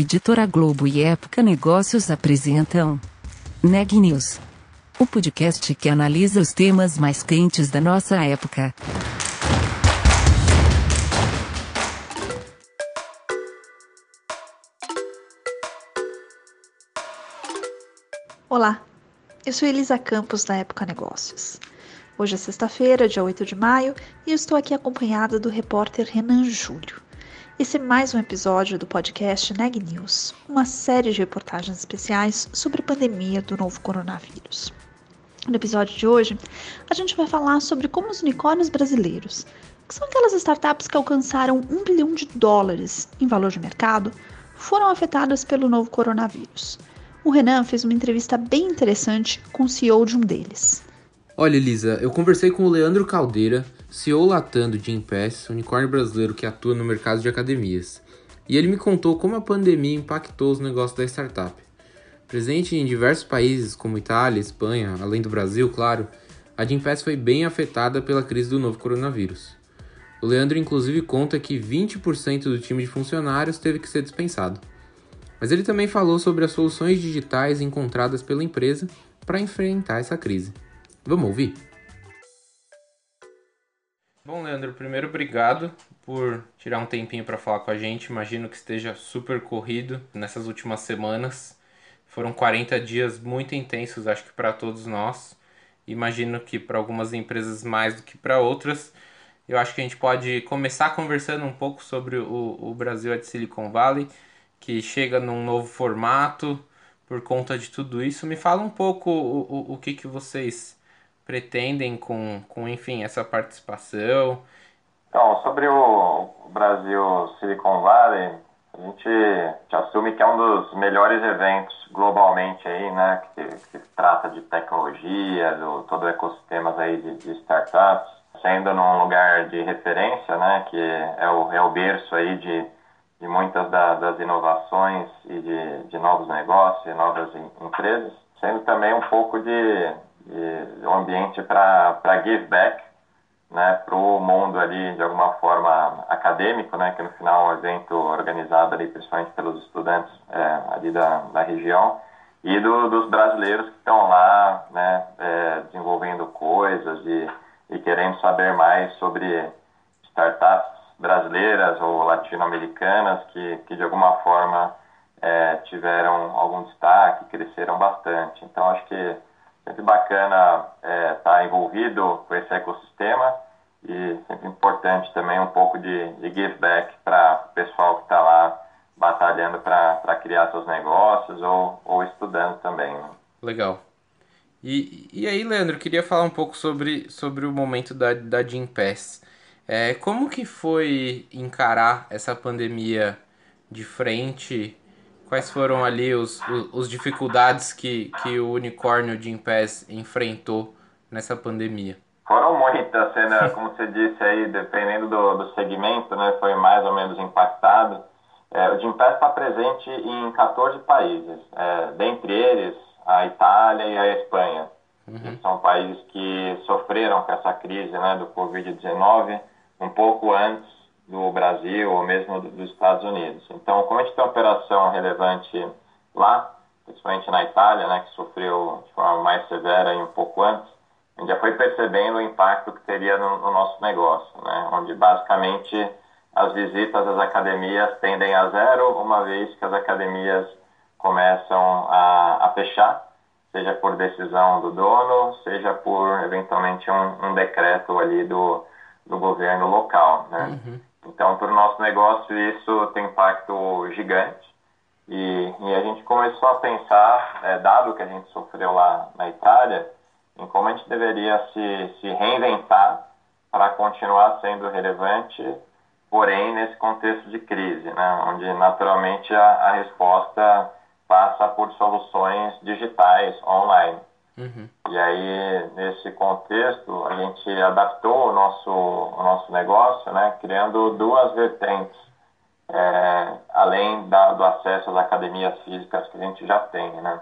Editora Globo e Época Negócios apresentam Neg News, o podcast que analisa os temas mais quentes da nossa época. Olá, eu sou Elisa Campos da Época Negócios. Hoje é sexta-feira, dia 8 de maio, e estou aqui acompanhada do repórter Renan Júlio. Esse é mais um episódio do podcast Neg News, uma série de reportagens especiais sobre a pandemia do novo coronavírus. No episódio de hoje, a gente vai falar sobre como os unicórnios brasileiros, que são aquelas startups que alcançaram um bilhão de dólares em valor de mercado, foram afetadas pelo novo coronavírus. O Renan fez uma entrevista bem interessante com o CEO de um deles. Olha, Elisa, eu conversei com o Leandro Caldeira, CEO latando de Impass, unicórnio brasileiro que atua no mercado de academias. E ele me contou como a pandemia impactou os negócios da startup. Presente em diversos países como Itália, Espanha, além do Brasil, claro, a Gimpass foi bem afetada pela crise do novo coronavírus. O Leandro inclusive conta que 20% do time de funcionários teve que ser dispensado. Mas ele também falou sobre as soluções digitais encontradas pela empresa para enfrentar essa crise. Vamos ouvir? Bom, Leandro, primeiro obrigado por tirar um tempinho para falar com a gente. Imagino que esteja super corrido nessas últimas semanas. Foram 40 dias muito intensos, acho que para todos nós. Imagino que para algumas empresas mais do que para outras. Eu acho que a gente pode começar conversando um pouco sobre o, o Brasil de Silicon Valley, que chega num novo formato por conta de tudo isso. Me fala um pouco o, o, o que, que vocês pretendem com, com enfim, essa participação? Então, sobre o Brasil Silicon Valley, a gente, assume que é um dos melhores eventos globalmente aí, né, que, que trata de tecnologia, do todo o ecossistema aí de, de, startups, sendo num lugar de referência, né, que é o, é o berço aí de, de muitas da, das inovações e de, de novos negócios e novas empresas, sendo também um pouco de um ambiente para give back né, para o mundo ali de alguma forma acadêmico, né, que no final é um evento organizado ali principalmente pelos estudantes é, ali da, da região e do, dos brasileiros que estão lá né, é, desenvolvendo coisas e, e querendo saber mais sobre startups brasileiras ou latino-americanas que, que de alguma forma é, tiveram algum destaque, cresceram bastante. Então acho que sempre bacana estar é, tá envolvido com esse ecossistema e sempre importante também um pouco de, de give back para o pessoal que está lá batalhando para criar seus negócios ou, ou estudando também. Né? Legal. E, e aí, Leandro, queria falar um pouco sobre, sobre o momento da, da Gimpass. É, como que foi encarar essa pandemia de frente Quais foram ali os, os, os dificuldades que, que o unicórnio de Impass enfrentou nessa pandemia? Foram muitas, né? como você disse aí, dependendo do, do segmento, né, foi mais ou menos impactado. É, o Gimpass está presente em 14 países, é, dentre eles a Itália e a Espanha. Uhum. São países que sofreram com essa crise né, do Covid-19 um pouco antes do Brasil ou mesmo dos Estados Unidos. Então, como a gente tem uma operação relevante lá, principalmente na Itália, né, que sofreu de forma mais severa e um pouco antes, a gente já foi percebendo o impacto que teria no, no nosso negócio, né, onde basicamente as visitas às academias tendem a zero, uma vez que as academias começam a, a fechar, seja por decisão do dono, seja por eventualmente um, um decreto ali do, do governo local, né? Uhum. Então, para o nosso negócio, isso tem impacto gigante. E, e a gente começou a pensar, é, dado que a gente sofreu lá na Itália, em como a gente deveria se, se reinventar para continuar sendo relevante, porém nesse contexto de crise, né, onde naturalmente a, a resposta passa por soluções digitais online. Uhum. E aí, nesse contexto, a gente adaptou o nosso, o nosso negócio, né, criando duas vertentes, é, além da, do acesso às academias físicas que a gente já tem. Né.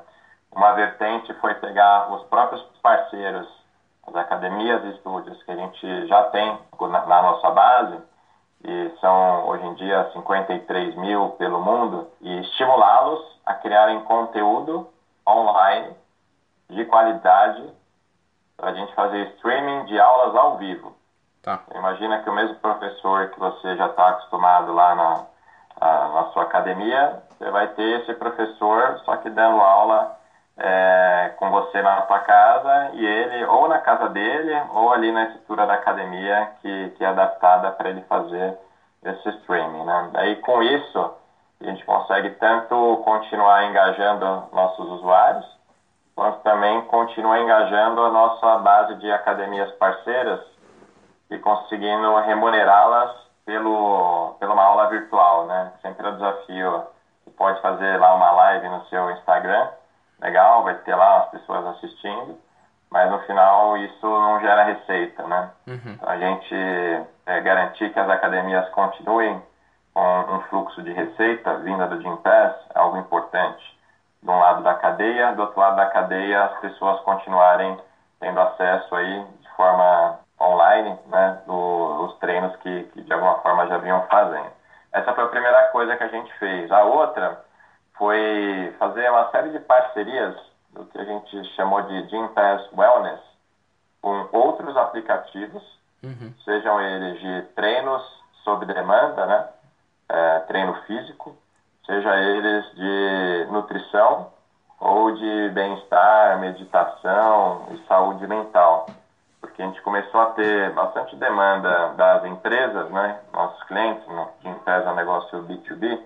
Uma vertente foi pegar os próprios parceiros, as academias e estúdios que a gente já tem na, na nossa base, e são hoje em dia 53 mil pelo mundo, e estimulá-los a criarem conteúdo online de qualidade para a gente fazer streaming de aulas ao vivo. Tá. Imagina que o mesmo professor que você já está acostumado lá na, na sua academia, você vai ter esse professor só que dando aula é, com você na sua casa e ele ou na casa dele ou ali na estrutura da academia que, que é adaptada para ele fazer esse streaming. Né? Daí com isso a gente consegue tanto continuar engajando nossos usuários quanto também continuar engajando a nossa base de academias parceiras e conseguindo remunerá-las pelo, pela uma aula virtual, né? Sempre é o desafio. Você pode fazer lá uma live no seu Instagram, legal, vai ter lá as pessoas assistindo, mas no final isso não gera receita, né? Uhum. Então a gente é, garantir que as academias continuem com um fluxo de receita vinda do Gympass é algo importante. De um lado da cadeia, do outro lado da cadeia, as pessoas continuarem tendo acesso aí de forma online, né, dos treinos que, que de alguma forma já vinham fazendo. Essa foi a primeira coisa que a gente fez. A outra foi fazer uma série de parcerias do que a gente chamou de Gym Pass Wellness com outros aplicativos, uhum. sejam eles de treinos sob demanda, né, é, treino físico, seja eles de nutrição ou de bem-estar, meditação e saúde mental. Porque a gente começou a ter bastante demanda das empresas, né, nossos clientes, que empresa negócio B2B,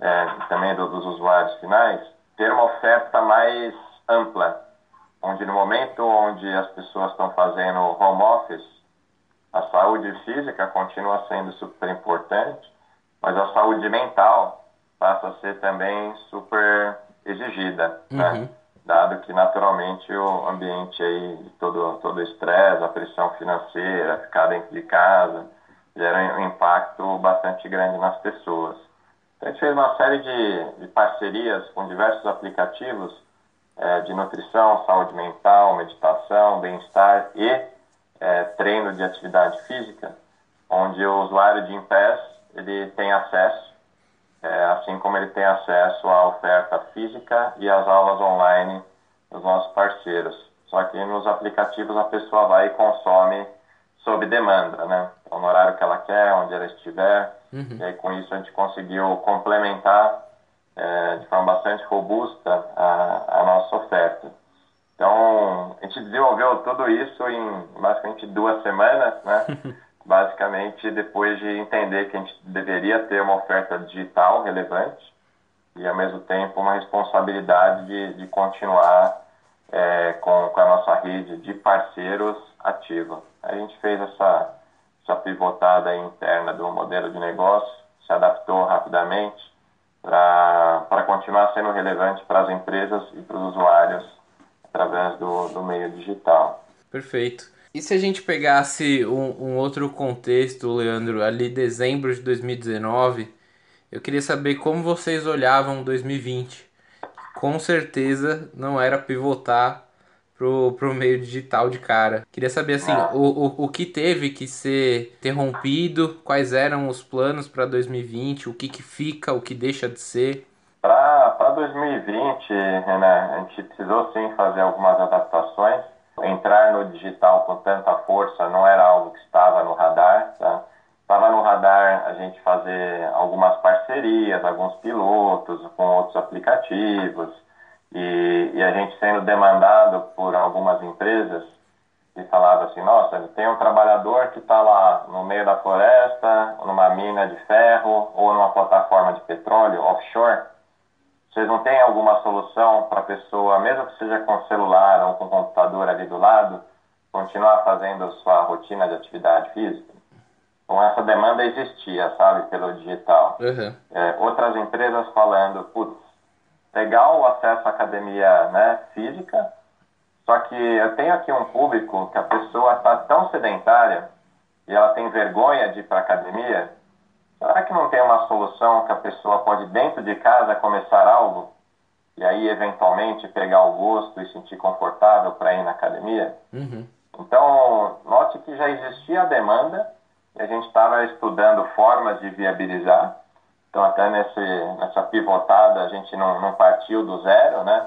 é, também do, dos usuários finais, ter uma oferta mais ampla, onde no momento onde as pessoas estão fazendo home office, a saúde física continua sendo super importante, mas a saúde mental passa a ser também super exigida, né? uhum. né? dado que naturalmente o ambiente aí, todo todo o estresse, a pressão financeira, ficar dentro de casa, gera um impacto bastante grande nas pessoas. Então, a gente fez uma série de, de parcerias com diversos aplicativos é, de nutrição, saúde mental, meditação, bem-estar e é, treino de atividade física, onde o usuário de Impass ele tem acesso é, assim como ele tem acesso à oferta física e às aulas online dos nossos parceiros. Só que nos aplicativos a pessoa vai e consome sob demanda, né? Então, no horário que ela quer, onde ela estiver. Uhum. E aí, com isso, a gente conseguiu complementar é, de forma bastante robusta a, a nossa oferta. Então, a gente desenvolveu tudo isso em basicamente duas semanas, né? basicamente depois de entender que a gente deveria ter uma oferta digital relevante e ao mesmo tempo uma responsabilidade de, de continuar é, com, com, a nossa rede de parceiros ativa. A gente fez essa, essa pivotada interna do modelo de negócio, se adaptou rapidamente para continuar sendo relevante para as empresas e para os usuários através do, do meio digital. Perfeito. E se a gente pegasse um, um, outro contexto, Leandro, ali dezembro de 2019, eu queria saber como vocês olhavam 2020. Com certeza não era pivotar pro, pro meio digital de cara. Queria saber assim, o, o, o que teve que ser interrompido, quais eram os planos para 2020, o que, que fica, o que deixa de ser. Para 2020, Renan, a gente precisou sim fazer algumas adaptações entrar no digital com tanta força não era algo que estava no radar, tá? Estava no radar a gente fazer algumas parcerias, alguns pilotos com outros aplicativos e, e a gente sendo demandado por algumas empresas que falava assim, nossa, tem um trabalhador que está lá no meio da floresta, numa mina de ferro ou numa plataforma de petróleo offshore, vocês não têm alguma solução para a pessoa, mesmo que seja com celular ou com computador ali do lado, continuar fazendo sua rotina de atividade física? Então, essa demanda existia, sabe, pelo digital. Uhum. É, outras empresas falando, putz, legal o acesso à academia né, física, só que eu tenho aqui um público que a pessoa está tão sedentária e ela tem vergonha de ir para academia Será que não tem uma solução que a pessoa pode, dentro de casa, começar algo e aí, eventualmente, pegar o gosto e sentir confortável para ir na academia? Uhum. Então, note que já existia a demanda e a gente estava estudando formas de viabilizar. Então, até nesse, nessa pivotada, a gente não, não partiu do zero, né?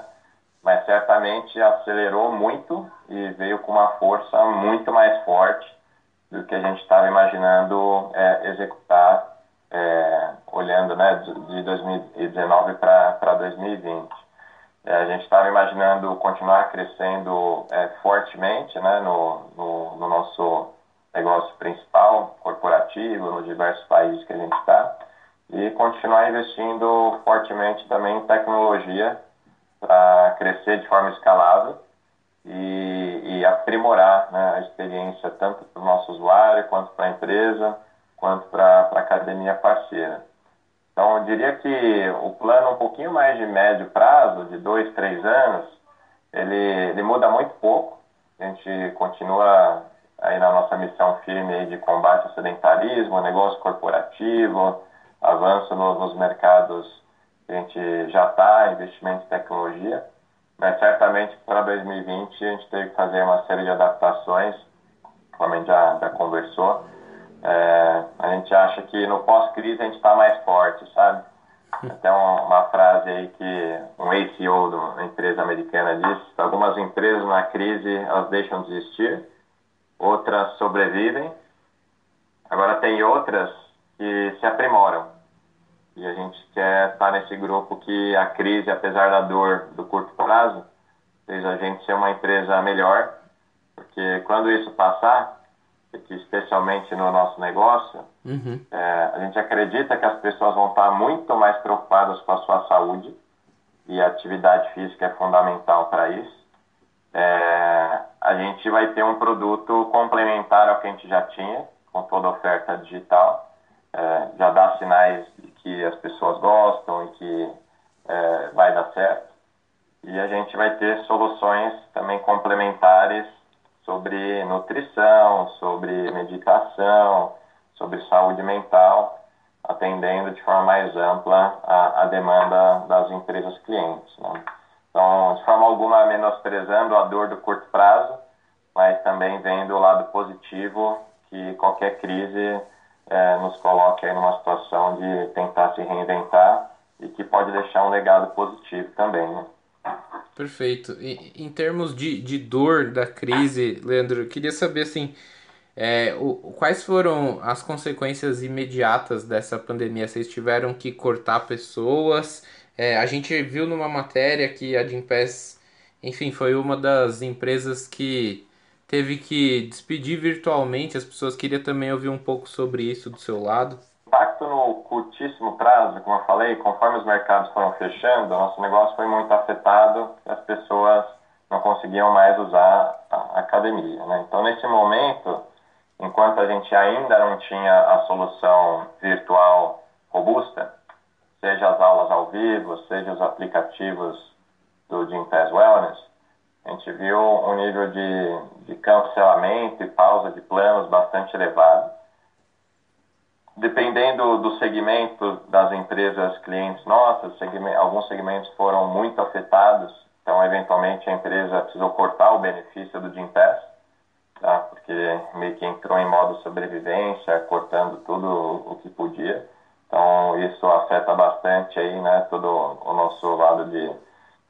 Mas certamente acelerou muito e veio com uma força muito mais forte do que a gente estava imaginando é, executar, é, olhando né, de 2019 para 2020. É, a gente estava imaginando continuar crescendo é, fortemente né, no, no, no, nosso negócio principal, corporativo, nos diversos países que a gente está, e continuar investindo fortemente também em tecnologia para crescer de forma escalável e, e aprimorar né, a experiência tanto para o nosso usuário, quanto para a empresa, quanto para a academia parceira. Então, eu diria que o plano um pouquinho mais de médio prazo, de dois, três anos, ele, ele muda muito pouco. A gente continua aí na nossa missão firme de combate ao sedentarismo, negócio corporativo, avanço no, nos mercados que a gente já está, investimento em tecnologia. Mas certamente para 2020 a gente teve que fazer uma série de adaptações, como a gente já, já conversou. É, a gente acha que no pós-crise a gente está mais forte, sabe? Até uma, uma, frase aí que um ACO de uma empresa americana disse: algumas empresas na crise elas deixam de existir, outras sobrevivem, agora tem outras que se aprimoram. E a gente quer estar nesse grupo que a crise, apesar da dor do curto prazo, fez a gente ser uma empresa melhor, porque quando isso passar, especialmente no nosso negócio, uhum. é, a gente acredita que as pessoas vão estar muito mais preocupadas com a sua saúde e a atividade física é fundamental para isso. É, a gente vai ter um produto complementar ao que a gente já tinha, com toda a oferta digital. É, já dá sinais de que as pessoas gostam e que é, vai dar certo. E a gente vai ter soluções também complementares sobre nutrição, sobre meditação, sobre saúde mental, atendendo de forma mais ampla a, a demanda das empresas clientes. Né? Então, de forma alguma, menosprezando a dor do curto prazo, mas também vendo o lado positivo que qualquer crise é, nos coloque aí numa situação de tentar se reinventar e que pode deixar um legado positivo também. Né? Perfeito. E, em termos de, de dor da crise, Leandro, eu queria saber assim, é, o, quais foram as consequências imediatas dessa pandemia? Vocês tiveram que cortar pessoas? É, a gente viu numa matéria que a Gimpass, enfim, foi uma das empresas que teve que despedir virtualmente. As pessoas queriam também ouvir um pouco sobre isso do seu lado. Curtíssimo prazo, como eu falei, conforme os mercados foram fechando, nosso negócio foi muito afetado e as pessoas não conseguiam mais usar a academia. Né? Então, nesse momento, enquanto a gente ainda não tinha a solução virtual robusta, seja as aulas ao vivo, seja os aplicativos do Gympass Wellness, a gente viu um nível de, de cancelamento e pausa de planos bastante elevado. Dependendo do segmento das empresas clientes nossas, segment, alguns segmentos foram muito afetados, então eventualmente a empresa precisou cortar o benefício do Gympass, tá? porque meio que entrou em modo sobrevivência, cortando tudo o que podia. Então isso afeta bastante aí, né, todo o nosso lado de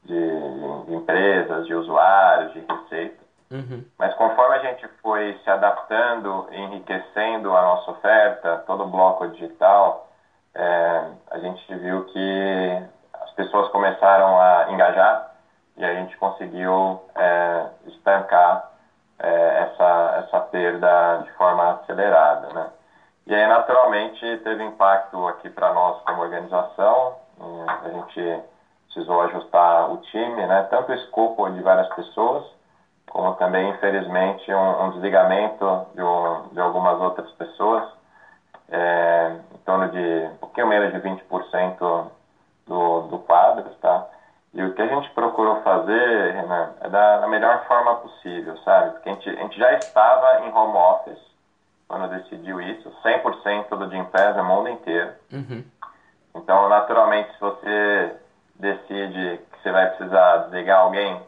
de, de empresas, de usuários, de receita. Uhum. Mas conforme a gente foi se adaptando, enriquecendo a nossa oferta, todo o bloco digital, é, a gente viu que as pessoas começaram a engajar e a gente conseguiu é, estancar é, essa, essa perda de forma acelerada. Né? E aí, naturalmente, teve impacto aqui para nós como organização. A gente precisou ajustar o time, né? tanto o escopo de várias pessoas, como também, infelizmente, um, um desligamento de, um, de, algumas outras pessoas, é, em torno de um pouquinho menos de 20% do, do quadro, tá? E o que a gente procurou fazer, Renan, é da, melhor forma possível, sabe? Porque a gente, a gente já estava em home office quando decidiu isso, 100% do Gympass é mundo inteiro. Uhum. Então, naturalmente, se você decide que você vai precisar desligar alguém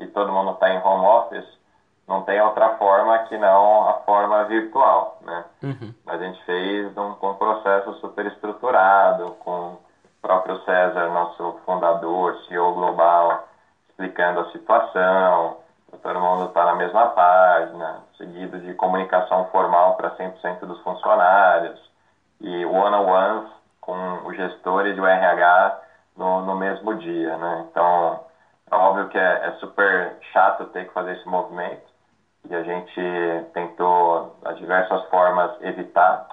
e todo mundo está em home office, não tem outra forma que não a forma virtual, né? Uhum. A gente fez um, um processo super estruturado, com o próprio César, nosso fundador, CEO global, explicando a situação, todo mundo está na mesma página, seguido de comunicação formal para 100% dos funcionários e one-on-ones com o gestor e o RH no, no mesmo dia, né? Então, óbvio que é, é super chato ter que fazer esse movimento, e a gente tentou, de diversas formas, evitar,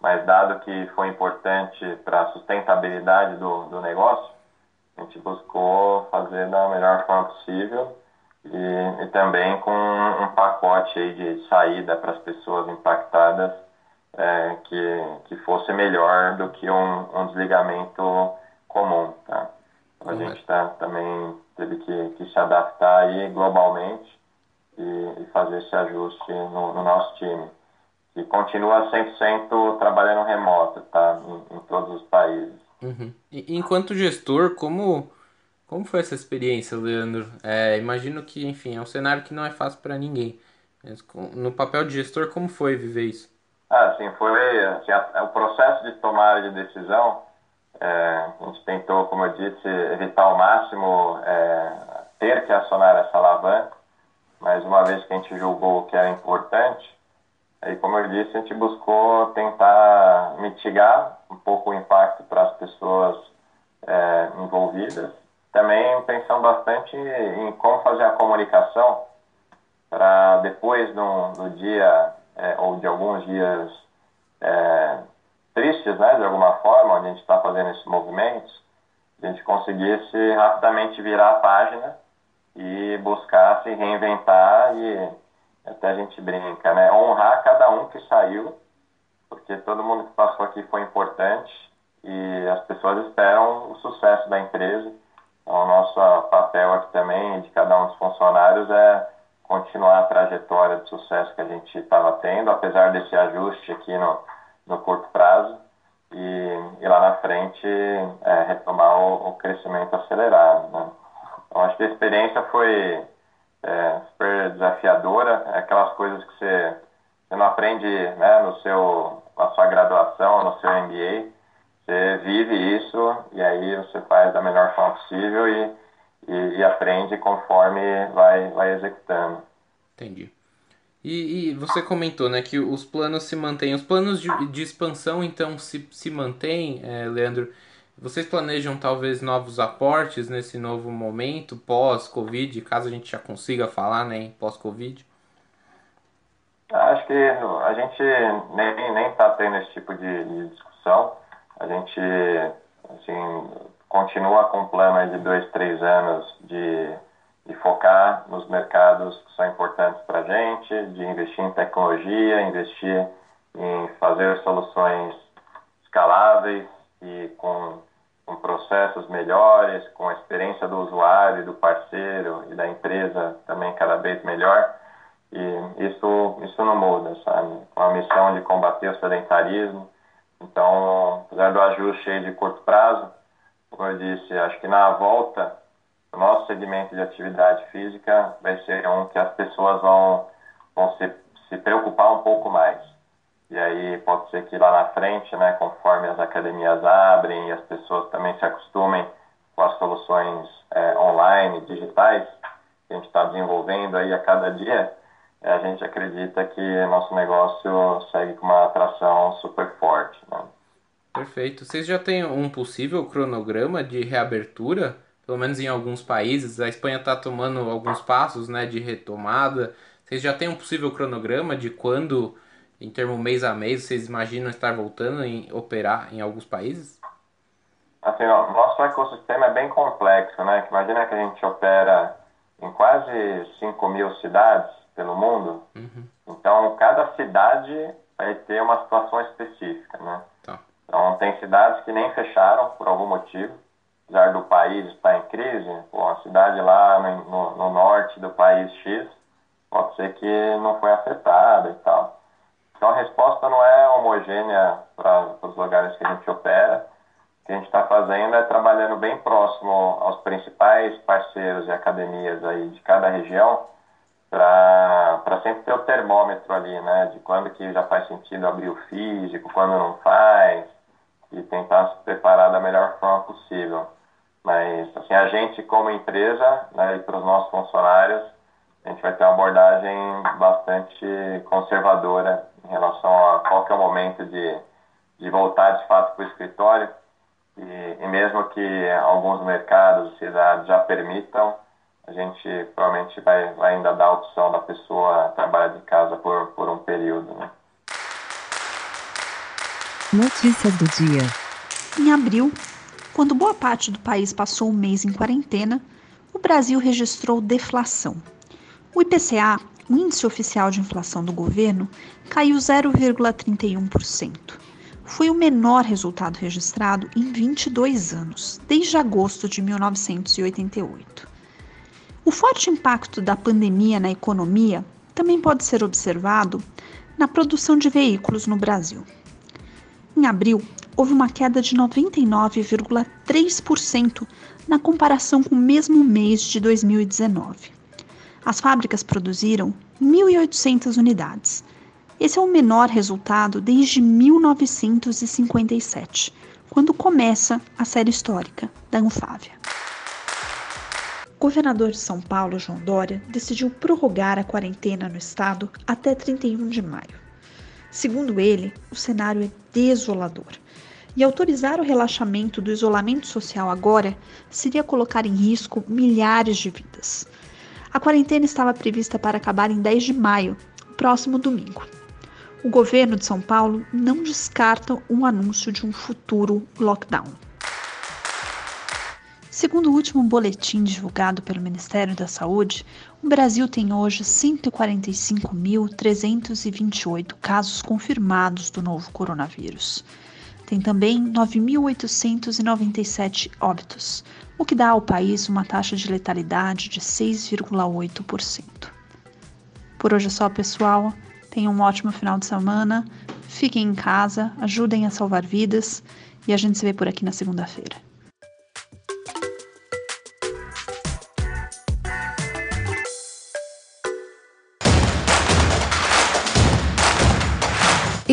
mas dado que foi importante para a sustentabilidade do, do negócio, a gente buscou fazer da melhor forma possível e, e também com um pacote aí de saída para as pessoas impactadas é, que, que fosse melhor do que um, um desligamento comum. Tá? Então, a gente tá, também teve que, que se adaptar aí globalmente e, e fazer esse ajuste no, no, nosso time. E continua 100% trabalhando remoto, tá? Em, em todos os países. Uhum. E, enquanto gestor, como, como foi essa experiência, Leandro? É, imagino que, enfim, é um cenário que não é fácil para ninguém. No papel de gestor, como foi viver isso? Ah, sim, foi assim, a, o processo de tomada de decisão. É, a gente tentou, como eu disse, evitar ao máximo é, ter que acionar essa alavanca mas uma vez que a gente julgou que era importante, aí como eu disse, a gente buscou tentar mitigar um pouco o impacto para as pessoas é, envolvidas, também pensando bastante em como fazer a comunicação para depois do, do dia é, ou de alguns dias é, tristes, né, de alguma forma, onde a gente está fazendo esses movimentos, a gente conseguisse rapidamente virar a página e buscar se reinventar e até a gente brinca, né? Honrar cada um que saiu, porque todo mundo que passou aqui foi importante e as pessoas esperam o sucesso da empresa. Então, o nosso papel aqui também, de cada um dos funcionários, é continuar a trajetória de sucesso que a gente estava tendo, apesar desse ajuste aqui no, no curto prazo, e, e lá na frente é, retomar o, o crescimento acelerado. Né? Então, acho que a experiência foi é, super desafiadora, é aquelas coisas que você, você não aprende né, no seu, na sua graduação, no seu MBA, você vive isso e aí você faz da melhor forma possível e, e, e aprende conforme vai, vai executando. Entendi. E, e, você comentou né, que os planos se mantêm. Os planos de, de expansão, então, se, se mantêm, é, Leandro. Vocês planejam talvez novos aportes nesse novo momento pós-Covid, caso a gente já consiga falar né, pós-Covid? Acho que a gente nem está tendo esse tipo de, de, discussão. A gente assim, continua com um plano de dois, três anos de, de focar nos mercados que são importantes para a gente, de investir em tecnologia, investir em fazer soluções escaláveis, e com, com processos melhores, com a experiência do usuário, do parceiro e da empresa também cada vez melhor. E isso, isso não muda, sabe? Com a missão de combater o sedentarismo. Então, apesar do ajuste de curto prazo, como eu disse, acho que na volta, o nosso segmento de atividade física vai ser um que as pessoas vão, vão se, se preocupar um pouco mais e aí pode ser que lá na frente, né, conforme as academias abrem e as pessoas também se acostumem com as soluções é, online, digitais, que a gente está desenvolvendo aí a cada dia, é, a gente acredita que nosso negócio segue com uma atração super forte. Né? Perfeito. Vocês já têm um possível cronograma de reabertura? Pelo menos em alguns países. A Espanha está tomando alguns passos né, de retomada. Vocês já têm um possível cronograma de quando em termo mês a mês, vocês imaginam estar voltando a operar em alguns países? Assim, ó, nosso ecossistema é bem complexo, né? Imagina que a gente opera em quase 5 mil cidades pelo mundo. Uhum. Então, cada cidade vai ter uma situação específica, né? Tá. Então, tem cidades que nem fecharam por algum motivo. Apesar do país estar em crise, pô, a cidade lá no, no, no norte do país X pode ser que não foi afetada e tal. Então a resposta não é homogênea para os lugares que a gente opera. O que a gente está fazendo é trabalhando bem próximo aos principais parceiros e academias aí de cada região para sempre ter o termômetro ali, né? De quando que já faz sentido abrir o físico, quando não faz, e tentar se preparar da melhor forma possível. Mas, assim, a gente como empresa, né, e para os nossos funcionários, a gente vai ter uma abordagem bastante conservadora em relação a qual que é o momento de, de voltar de fato para o escritório. E, e mesmo que alguns mercados, cidades já permitam, a gente provavelmente vai, vai ainda dar a opção da pessoa trabalhar de casa por, por um período. Né? Notícias do dia. Em abril, quando boa parte do país passou um mês em quarentena, o Brasil registrou deflação. O IPCA, o índice oficial de inflação do governo, caiu 0,31%. Foi o menor resultado registrado em 22 anos, desde agosto de 1988. O forte impacto da pandemia na economia também pode ser observado na produção de veículos no Brasil. Em abril, houve uma queda de 99,3% na comparação com o mesmo mês de 2019. As fábricas produziram 1.800 unidades. Esse é o menor resultado desde 1957, quando começa a série histórica da Anfávia governador de São Paulo, João Dória, decidiu prorrogar a quarentena no estado até 31 de maio. Segundo ele, o cenário é desolador. E autorizar o relaxamento do isolamento social agora seria colocar em risco milhares de vidas. A quarentena estava prevista para acabar em 10 de maio, próximo domingo. O governo de São Paulo não descarta um anúncio de um futuro lockdown. Segundo o último boletim divulgado pelo Ministério da Saúde, o Brasil tem hoje 145.328 casos confirmados do novo coronavírus. Tem também 9.897 óbitos, o que dá ao país uma taxa de letalidade de 6,8%. Por hoje é só, pessoal. Tenham um ótimo final de semana. Fiquem em casa, ajudem a salvar vidas e a gente se vê por aqui na segunda-feira.